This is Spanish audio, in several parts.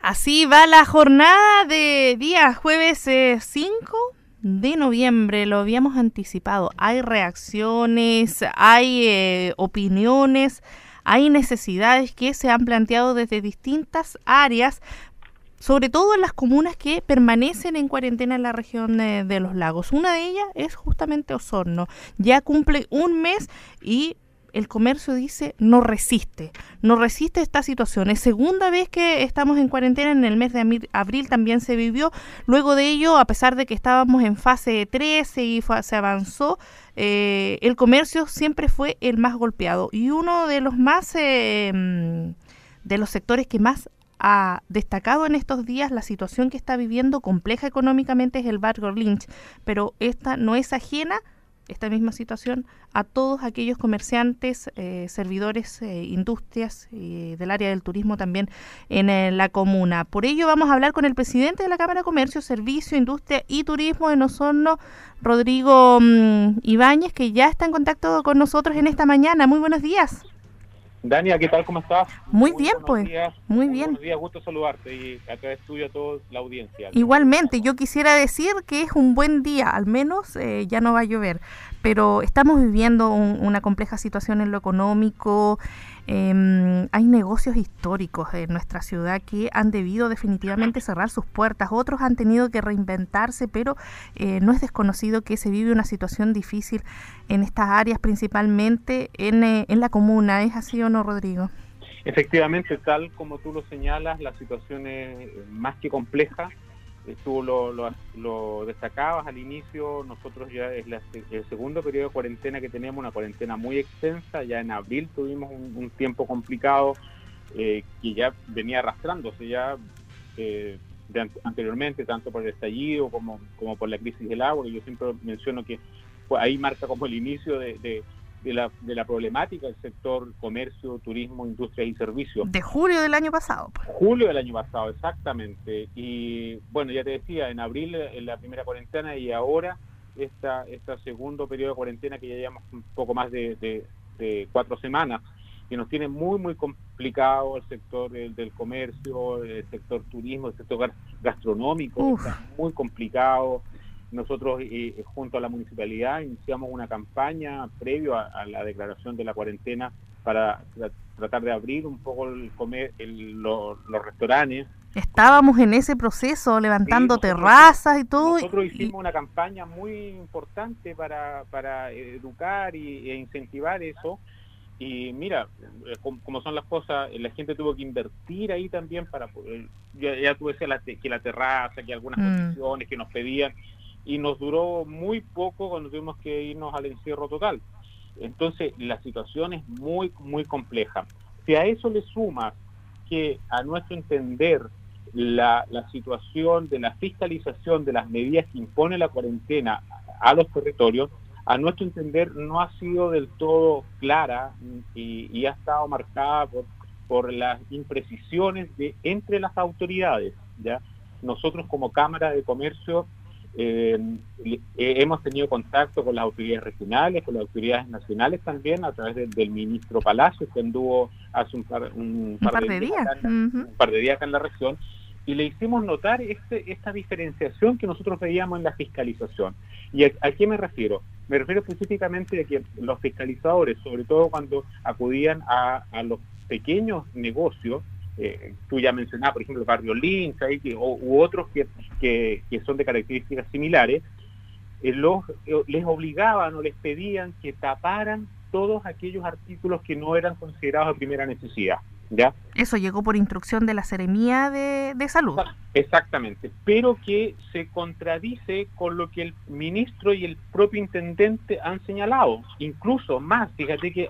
Así va la jornada de día jueves 5 eh, de noviembre, lo habíamos anticipado. Hay reacciones, hay eh, opiniones, hay necesidades que se han planteado desde distintas áreas, sobre todo en las comunas que permanecen en cuarentena en la región de, de los lagos. Una de ellas es justamente Osorno. Ya cumple un mes y el comercio dice no resiste, no resiste esta situación. Es segunda vez que estamos en cuarentena, en el mes de abril también se vivió. Luego de ello, a pesar de que estábamos en fase 13 y se avanzó, eh, el comercio siempre fue el más golpeado y uno de los más mm, de los sectores que más ha destacado en estos días la situación que está viviendo compleja económicamente es el barrio Lynch, pero esta no es ajena esta misma situación a todos aquellos comerciantes, eh, servidores, eh, industrias y del área del turismo también en eh, la comuna. Por ello vamos a hablar con el presidente de la Cámara de Comercio, Servicio, Industria y Turismo de Osorno, Rodrigo mm, Ibáñez, que ya está en contacto con nosotros en esta mañana. Muy buenos días. Dania, ¿qué tal? ¿Cómo estás? Muy, bien, pues. Muy bien. Buenos días, gusto saludarte y a través tuyo a toda la audiencia. Igualmente, yo quisiera decir que es un buen día, al menos eh, ya no va a llover, pero estamos viviendo una compleja situación en lo económico, Em, hay negocios históricos en nuestra ciudad que han debido definitivamente cerrar sus puertas, otros han tenido que reinventarse, pero eh, no es desconocido que se vive una situación difícil en estas áreas, principalmente en, eh, en la comuna. ¿Es así o no, Rodrigo? Efectivamente, tal como tú lo señalas, la situación es más que compleja tú lo, lo, destacabas al inicio, nosotros ya es el segundo periodo de cuarentena que tenemos, una cuarentena muy extensa, ya en abril tuvimos un, tiempo complicado eh, que ya venía arrastrándose ya eh, anteriormente, tanto por el estallido como, como por la crisis del agua, que yo siempre menciono que ahí marca como el inicio de de la, de la problemática del sector comercio, turismo, industria y servicios. De julio del año pasado. Pues. Julio del año pasado, exactamente. Y bueno, ya te decía, en abril en la primera cuarentena y ahora esta, este segundo periodo de cuarentena que ya llevamos un poco más de, de, cuatro semanas, que nos tiene muy, muy complicado el sector del, comercio, el sector turismo, el sector gastronómico, está muy complicado nosotros, eh, eh, junto a la municipalidad, iniciamos una campaña previo a, la declaración de la cuarentena para tratar de abrir un poco el comer, los restaurantes. Estábamos en ese proceso, levantando terrazas y todo. Nosotros hicimos una campaña muy importante para, para educar y, e incentivar eso. Y mira, eh, como, son las cosas, la gente tuvo que invertir ahí también para poder, ya, ya decías que la terraza, que algunas mm. condiciones que nos pedían, y nos duró muy poco cuando tuvimos que irnos al encierro total. Entonces, la situación es muy, muy compleja. Si a eso le sumas que a nuestro entender la, la situación de la fiscalización de las medidas que impone la cuarentena a los territorios, a nuestro entender no ha sido del todo clara y, y ha estado marcada por, por las imprecisiones de entre las autoridades. ¿ya? Nosotros como Cámara de Comercio eh, eh, hemos tenido contacto con las autoridades regionales, con las autoridades nacionales también, a través del ministro Palacio, que anduvo hace un par, de, días, un par de días acá en la región, y le hicimos notar este, esta diferenciación que nosotros veíamos en la fiscalización. ¿Y a, qué me refiero? Me refiero específicamente a que los fiscalizadores, sobre todo cuando acudían a, a los pequeños negocios, eh, tú ya mencionabas, por ejemplo, el barrio Lynch, u otros que, que, son de características similares, eh, los, eh, les obligaban o les pedían que taparan todos aquellos artículos que no eran considerados de primera necesidad. ¿ya? Eso llegó por instrucción de la Seremía de, de Salud. Exactamente, pero que se contradice con lo que el ministro y el propio intendente han señalado. Incluso más, fíjate que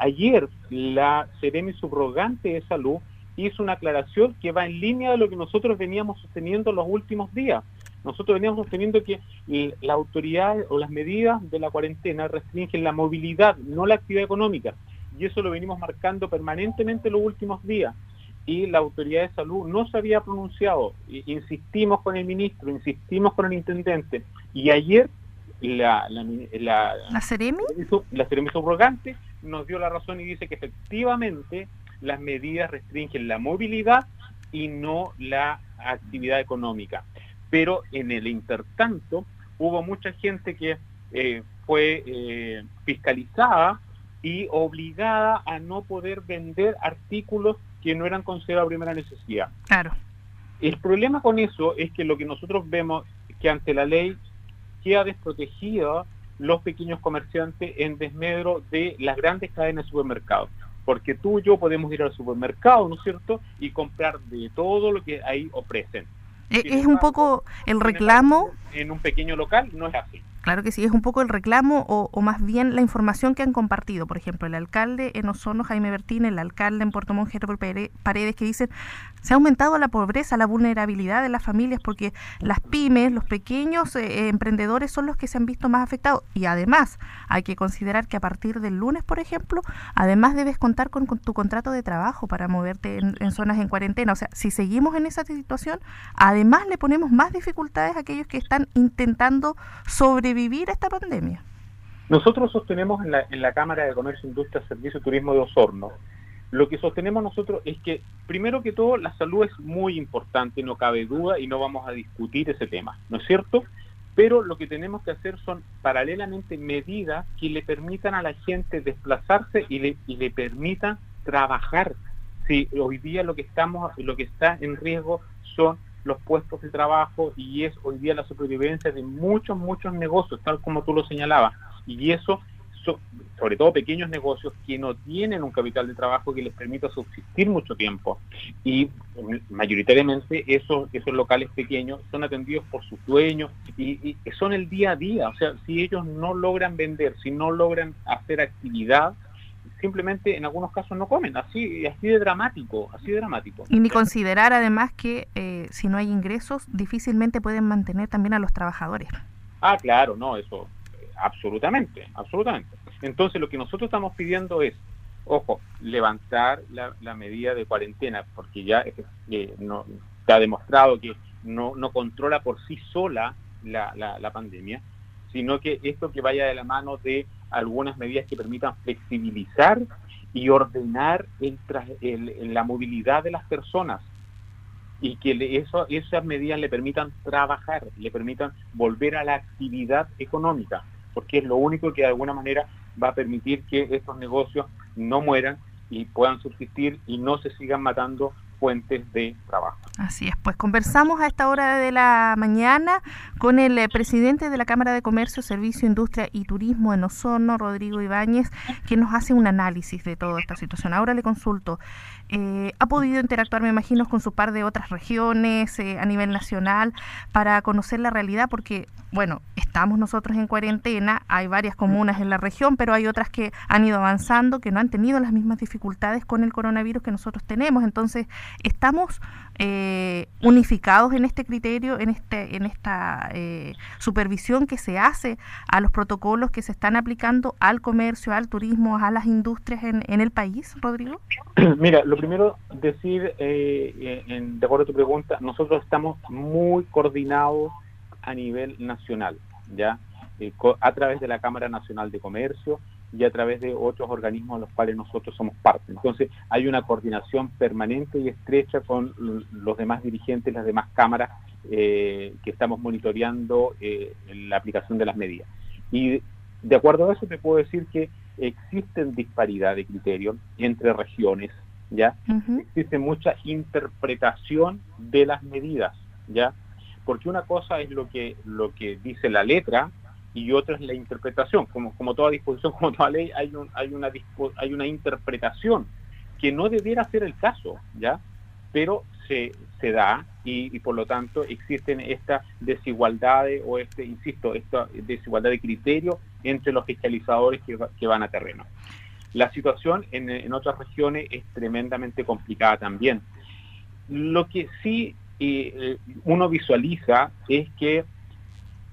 ayer la Seremi subrogante de Salud hizo una aclaración que va en línea de lo que nosotros veníamos sosteniendo los últimos días. Nosotros veníamos sosteniendo que la autoridad o las medidas de la cuarentena restringen la movilidad, no la actividad económica. Y eso lo venimos marcando permanentemente los últimos días. Y la autoridad de salud no se había pronunciado. Insistimos con el ministro, insistimos con el intendente. Y ayer la, la, la, ¿La Ceremi? La Ceremi subrogante nos dio la razón y dice que efectivamente las medidas restringen la movilidad, y no la actividad económica. Pero en el intertanto hubo mucha gente que eh, fue eh, fiscalizada y obligada a no poder vender artículos que no eran considerados primera necesidad. Claro. El problema con eso es que lo que nosotros vemos que ante la ley queda desprotegido los pequeños comerciantes en desmedro de las grandes cadenas de supermercados. Porque tú y yo podemos ir al supermercado, ¿no es cierto?, y comprar de todo lo que ahí ofrecen. Es un poco el reclamo. En un pequeño local no es así. Claro que sí, es un poco el reclamo o, más bien la información que han compartido. Por ejemplo, el alcalde en Osorno, Jaime Bertín, el alcalde en Puerto Montt, Paredes, que dicen se ha aumentado la pobreza, la vulnerabilidad de las familias porque las pymes, los pequeños eh, eh, emprendedores son los que se han visto más afectados. Y además hay que considerar que a partir del lunes, por ejemplo, además debes contar con, tu contrato de trabajo para moverte en, zonas en cuarentena. O sea, si seguimos en esa situación, además le ponemos más dificultades a aquellos que están intentando sobrevivir vivir esta pandemia? Nosotros sostenemos en la, en la Cámara de Comercio, Industria, Servicio y Turismo de Osorno, lo que sostenemos nosotros es que, primero que todo, la salud es muy importante, no cabe duda, y no vamos a discutir ese tema, ¿no es cierto? Pero lo que tenemos que hacer son paralelamente medidas que le permitan a la gente desplazarse y le, y le permitan trabajar. Si hoy día lo que estamos, lo que está en riesgo son los puestos de trabajo y es hoy día la supervivencia de muchos, muchos negocios, tal como tú lo señalabas. Y eso, sobre todo pequeños negocios que no tienen un capital de trabajo que les permita subsistir mucho tiempo. Y mayoritariamente esos, esos locales pequeños son atendidos por sus dueños y, y son el día a día. O sea, si ellos no logran vender, si no logran hacer actividad, simplemente en algunos casos no comen, así así de dramático, así de dramático. Y ni considerar además que eh, si no hay ingresos, difícilmente pueden mantener también a los trabajadores. Ah, claro, no, eso, absolutamente, absolutamente. Entonces lo que nosotros estamos pidiendo es, ojo, levantar la, medida de cuarentena, porque ya eh, no, ha demostrado que no, no controla por sí sola la, la pandemia, sino que esto que vaya de la mano de algunas medidas que permitan flexibilizar y ordenar el, la movilidad de las personas y que eso, esas medidas le permitan trabajar, le permitan volver a la actividad económica, porque es lo único que de alguna manera va a permitir que estos negocios no mueran y puedan subsistir y no se sigan matando fuentes de trabajo. Así es, pues conversamos a esta hora de la mañana con el eh, presidente de la Cámara de Comercio, Servicio, Industria y Turismo en Osorno, Rodrigo Ibáñez, que nos hace un análisis de toda esta situación. Ahora le consulto, eh, ¿ha podido interactuar, me imagino, con su par de otras regiones eh, a nivel nacional para conocer la realidad? Porque, bueno, estamos nosotros en cuarentena, hay varias comunas en la región, pero hay otras que han ido avanzando, que no han tenido las mismas dificultades con el coronavirus que nosotros tenemos. Entonces, estamos eh, unificados en este criterio, en, este, en esta eh, supervisión que se hace a los protocolos que se están aplicando al comercio, al turismo, a las industrias en, el país, Rodrigo? Mira, lo primero decir, eh, en, de acuerdo a tu pregunta, nosotros estamos muy coordinados a nivel nacional, ¿ya? a través de la Cámara Nacional de Comercio, y a través de otros organismos a los cuales nosotros somos parte. Entonces hay una coordinación permanente y estrecha con los demás dirigentes, las demás cámaras eh, que estamos monitoreando eh, la aplicación de las medidas. Y de acuerdo a eso te puedo decir que existen disparidad de criterios entre regiones, ¿ya? Existe mucha interpretación de las medidas, ¿ya? Porque una cosa es lo que, lo que dice la letra y otra es la interpretación. Como, como toda disposición, como toda ley, hay, un, hay, una, hay una interpretación que no debiera ser el caso, ¿ya? Pero se, se da y, por lo tanto existen estas desigualdades o, este insisto, esta desigualdad de criterio entre los fiscalizadores que, que van a terreno. La situación en, en, otras regiones es tremendamente complicada también. Lo que sí eh, uno visualiza es que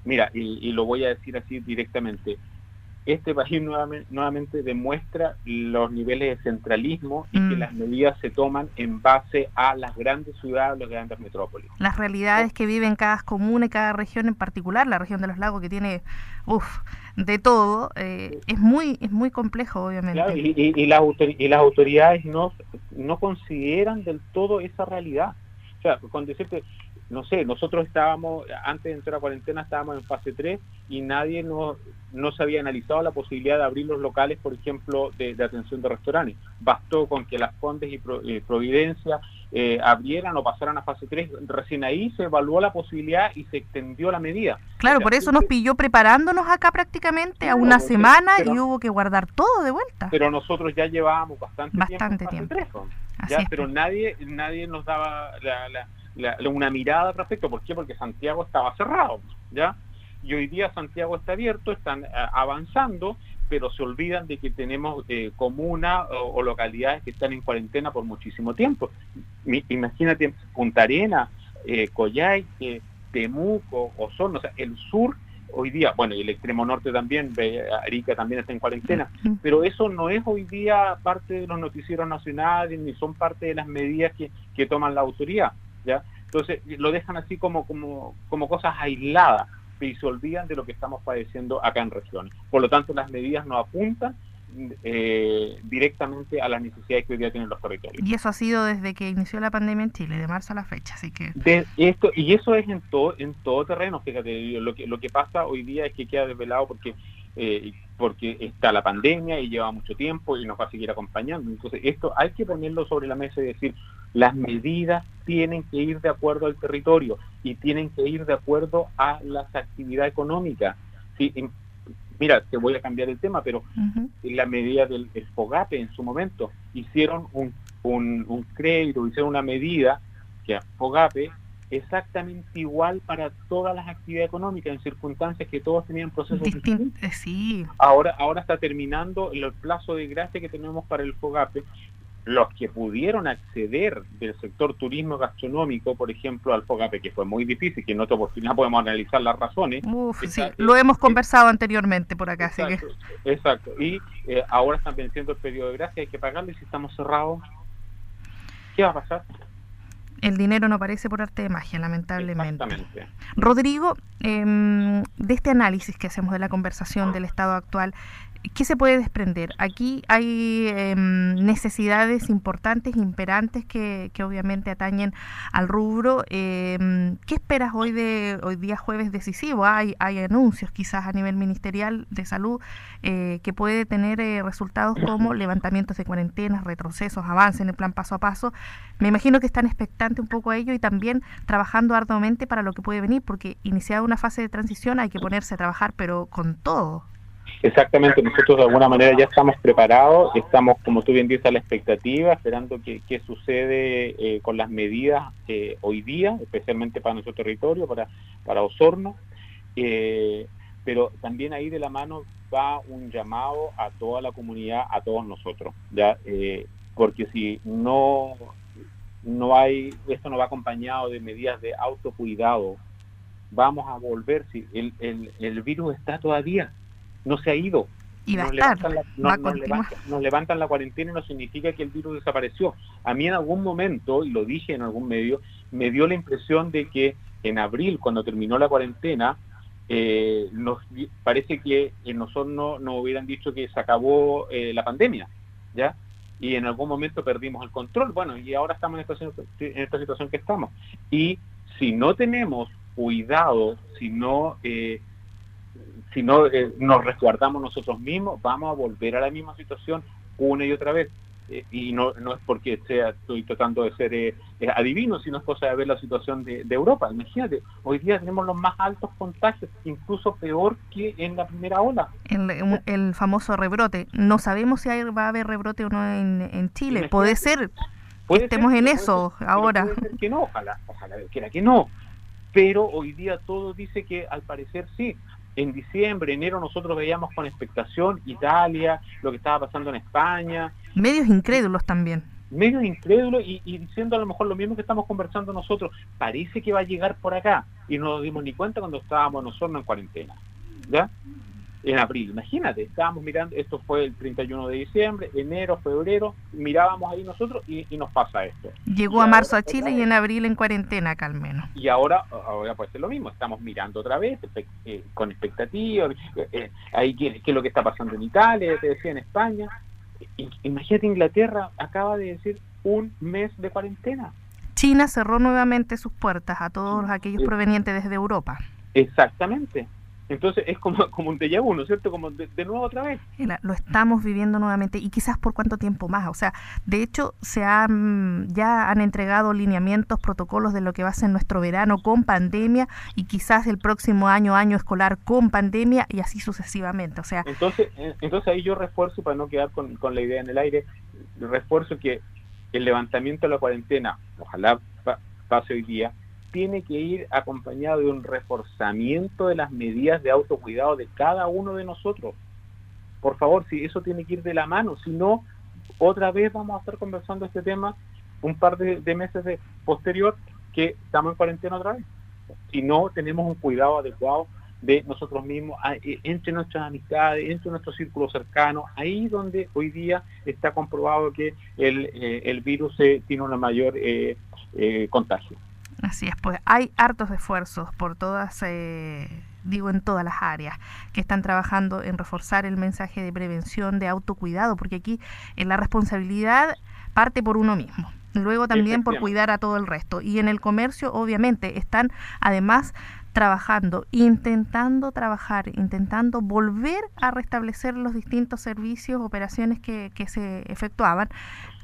Mira, y, lo voy a decir así directamente, este país nuevamente, demuestra los niveles de centralismo y que mm. las medidas se toman en base a las grandes ciudades, las grandes metrópolis. Las realidades que viven cada comuna y cada región en particular, la región de los lagos que tiene, uff, de todo, eh, es muy es muy complejo, obviamente. y, y, las, y las autoridades no, no consideran del todo esa realidad. O sea, con decirte, no sé, nosotros estábamos, antes de entrar a cuarentena estábamos en fase 3 y nadie nos, no se había analizado la posibilidad de abrir los locales, por ejemplo, de, atención de restaurantes. Bastó con que las Condes y eh, Providencia eh, abrieran o pasaran a fase 3. Recién ahí se evaluó la posibilidad y se extendió la medida. Claro, por eso nos pilló preparándonos acá prácticamente a una semana y hubo que guardar todo de vuelta. Pero nosotros ya llevábamos bastante, bastante tiempo. tiempo. ya, pero nadie, nadie nos daba una mirada al respecto. ¿Por qué? Porque Santiago estaba cerrado. ¿ya? y hoy día Santiago está abierto, están eh, avanzando, pero se olvidan de que tenemos eh, comunas o, localidades que están en cuarentena por muchísimo tiempo. imagínate Punta Arena, eh, Coyhaique, Temuco, Osorno, o sea, el sur hoy día, bueno, y el extremo norte también, Arica también está en cuarentena, pero eso no es hoy día parte de los noticieros nacionales, ni son parte de las medidas que, que toman la autoridad, ¿ya? Entonces, lo dejan así como, como, como cosas aisladas y se olvidan de lo que estamos padeciendo acá en regiones. Por lo tanto, las medidas no apuntan eh, directamente a las necesidades que hoy día tienen los territorios. Y eso ha sido desde que inició la pandemia en Chile, de marzo a la fecha, así que... De esto, y eso es en todo, en todo terreno, fíjate, lo que, lo que pasa hoy día es que queda desvelado porque eh, porque está la pandemia y lleva mucho tiempo y nos va a seguir acompañando. Entonces, esto hay que ponerlo sobre la mesa y decir, las medidas tienen que ir de acuerdo al territorio y tienen que ir de acuerdo a las actividades económicas. Sí, mira, te voy a cambiar el tema, pero la medida del FOGAPE en su momento hicieron un, un, un crédito, hicieron una medida que a FOGAPE exactamente igual para todas las actividades económicas en circunstancias que todos tenían procesos distintos. Eh, sí. Ahora, ahora está terminando el plazo de gracia que tenemos para el FOGAPE. Los que pudieron acceder del sector turismo gastronómico, por ejemplo, al FOGAPE, que fue muy difícil, que en otra oportunidad podemos analizar las razones. sí, lo hemos conversado anteriormente por acá. Exacto, exacto. y eh, ahora están venciendo el periodo de gracia, hay que pagarle si estamos cerrados. ¿Qué va a pasar? El dinero no aparece por arte de magia, lamentablemente. Rodrigo, em, de este análisis que hacemos de la conversación del estado actual, ¿Qué se puede desprender? Aquí hay em, necesidades importantes, imperantes, que, obviamente atañen al rubro. Em, ¿Qué esperas hoy de hoy día jueves decisivo? Hay, hay anuncios quizás a nivel ministerial de salud eh, que puede tener eh, resultados como levantamientos de cuarentenas, retrocesos, avances en el plan paso a paso. Me imagino que están expectantes un poco a ello y también trabajando arduamente para lo que puede venir, porque iniciada una fase de transición hay que ponerse a trabajar, pero con todo. Exactamente, nosotros de alguna manera ya estamos preparados, estamos, como tú bien dices, a la expectativa, esperando qué sucede eh, con las medidas eh, hoy día, especialmente para nuestro territorio, para, para Osorno. Eh, pero también ahí de la mano va un llamado a toda la comunidad, a todos nosotros, ya porque si no no hay esto no va acompañado de medidas de autocuidado, vamos a volver si el, el, el virus está todavía no se ha ido. Y nos, levantan la, nos, levantan, la cuarentena y no significa que el virus desapareció. A mí en algún momento, y lo dije en algún medio, me dio la impresión de que en abril, cuando terminó la cuarentena, eh, nos parece que en nosotros no nos hubieran dicho que se acabó eh, la pandemia, ¿ya? Y en algún momento perdimos el control. Bueno, y ahora estamos en esta, en esta situación que estamos. Y si no tenemos cuidado, si no... Eh, si no eh, nos resguardamos nosotros mismos, vamos a volver a la misma situación una y otra vez. Eh, y no, no es porque sea, estoy tratando de ser eh, adivino, sino es cosa de ver la situación de, Europa. Imagínate, hoy día tenemos los más altos contagios, incluso peor que en la primera ola. El, famoso rebrote. No sabemos si va a haber rebrote o no en, Chile. Puede ser que estemos en eso ahora. Puede ser que no, ojalá, ojalá que no. Pero hoy día todo dice que al parecer sí en diciembre, enero nosotros veíamos con expectación Italia, lo que estaba pasando en España. Medios incrédulos también. Medios incrédulos y, diciendo a lo mejor lo mismo que estamos conversando nosotros, parece que va a llegar por acá y no nos dimos ni cuenta cuando estábamos nosotros en cuarentena. ¿Ya? En abril. Imagínate, estábamos mirando, esto fue el 31 de diciembre, enero, febrero, mirábamos ahí nosotros y, nos pasa esto. Llegó a marzo a Chile y en abril en cuarentena acá al menos. Y ahora, ahora puede ser lo mismo, estamos mirando otra vez eh, con expectativa, eh, ahí qué, es lo que está pasando en Italia, te decía en España. Imagínate, Inglaterra acaba de decir un mes de cuarentena. China cerró nuevamente sus puertas a todos aquellos provenientes desde Europa. Exactamente. Entonces es como, como un déjà vu, ¿no es cierto? Como de, nuevo otra vez. Lo estamos viviendo nuevamente y quizás por cuánto tiempo más. O sea, de hecho, se han, ya han entregado lineamientos, protocolos de lo que va a ser nuestro verano con pandemia y quizás el próximo año, año escolar con pandemia y así sucesivamente. O sea, entonces, entonces ahí yo refuerzo, para no quedar con, con la idea en el aire, refuerzo que el levantamiento de la cuarentena, ojalá pase hoy día, tiene que ir acompañado de un reforzamiento de las medidas de autocuidado de cada uno de nosotros. Por favor, si eso tiene que ir de la mano, si no, otra vez vamos a estar conversando este tema un par de, meses de posterior que estamos en cuarentena otra vez. Si no tenemos un cuidado adecuado de nosotros mismos, e, entre nuestras amistades, entre nuestro círculo cercano, ahí donde hoy día está comprobado que el, eh, virus eh, tiene una mayor eh, contagio. Así es, pues hay hartos esfuerzos por todas, eh, digo en todas las áreas, que están trabajando en reforzar el mensaje de prevención, de autocuidado, porque aquí en la responsabilidad parte por uno mismo. Luego también por cuidar a todo el resto. Y en el comercio, obviamente, están además trabajando, intentando trabajar, intentando volver a restablecer los distintos servicios, operaciones que, que se efectuaban,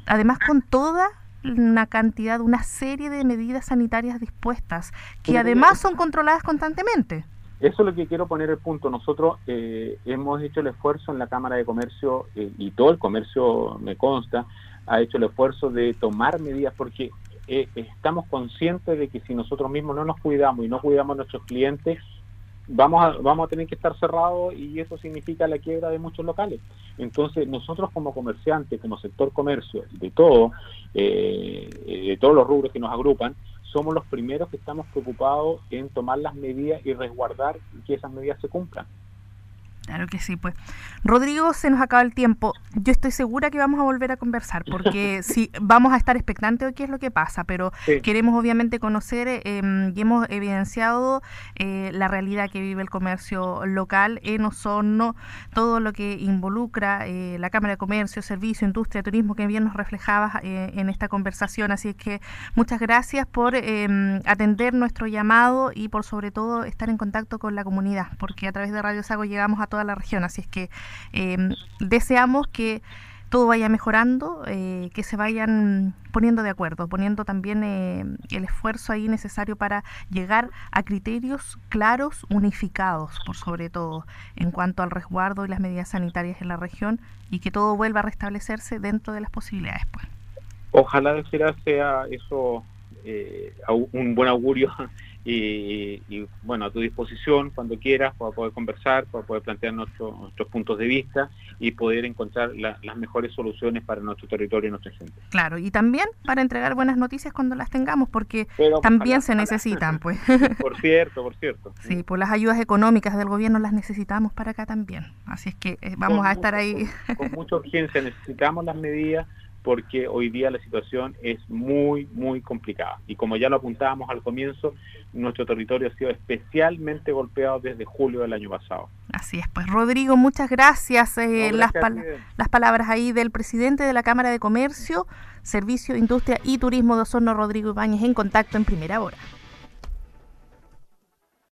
además con toda una cantidad, una serie de medidas sanitarias dispuestas, que además son controladas constantemente. Eso es lo que quiero poner el punto. Nosotros eh, hemos hecho el esfuerzo en la Cámara de Comercio, eh, y todo el comercio me consta, ha hecho el esfuerzo de tomar medidas porque eh, estamos conscientes de que si nosotros mismos no nos cuidamos y no cuidamos a nuestros clientes, vamos a, vamos a tener que estar cerrados y eso significa la quiebra de muchos locales. Entonces, nosotros como comerciantes, como sector comercio, de todo, eh, de todos los rubros que nos agrupan, somos los primeros que estamos preocupados en tomar las medidas y resguardar que esas medidas se cumplan. Claro que sí, pues. Rodrigo, se nos acaba el tiempo. Yo estoy segura que vamos a volver a conversar, porque sí, vamos a estar expectantes de qué es lo que pasa, pero queremos obviamente conocer eh, y hemos evidenciado eh, la realidad que vive el comercio local en Osorno, todo lo que involucra eh, la Cámara de Comercio, Servicio, Industria, Turismo, que bien nos reflejabas en esta conversación. Así es que muchas gracias por atender nuestro llamado y por sobre todo estar en contacto con la comunidad, porque a través de Radio Sago llegamos a toda la región. Así es que em, deseamos que todo vaya mejorando, eh, que se vayan poniendo de acuerdo, poniendo también eh, el esfuerzo ahí necesario para llegar a criterios claros, unificados, por sobre todo, en cuanto al resguardo y las medidas sanitarias en la región y que todo vuelva a restablecerse dentro de las posibilidades. Pues. Ojalá de sea eso eh, un buen augurio y, bueno, a tu disposición cuando quieras para poder conversar, para poder plantear nuestros puntos de vista y poder encontrar las mejores soluciones para nuestro territorio y nuestra gente. Claro, y también para entregar buenas noticias cuando las tengamos, porque también se necesitan, pues. Por cierto, por cierto. Sí, por pues las ayudas económicas del gobierno las necesitamos para acá también. Así es que eh, vamos a estar ahí. con mucha urgencia necesitamos las medidas porque hoy día la situación es muy, muy complicada. Y como ya lo apuntábamos al comienzo, nuestro territorio ha sido especialmente golpeado desde julio del año pasado. Así es, pues Rodrigo, muchas gracias. Eh, las, las palabras ahí del presidente de la Cámara de Comercio, Servicio, Industria y Turismo de Osorno, Rodrigo Ibáñez, en contacto en primera hora.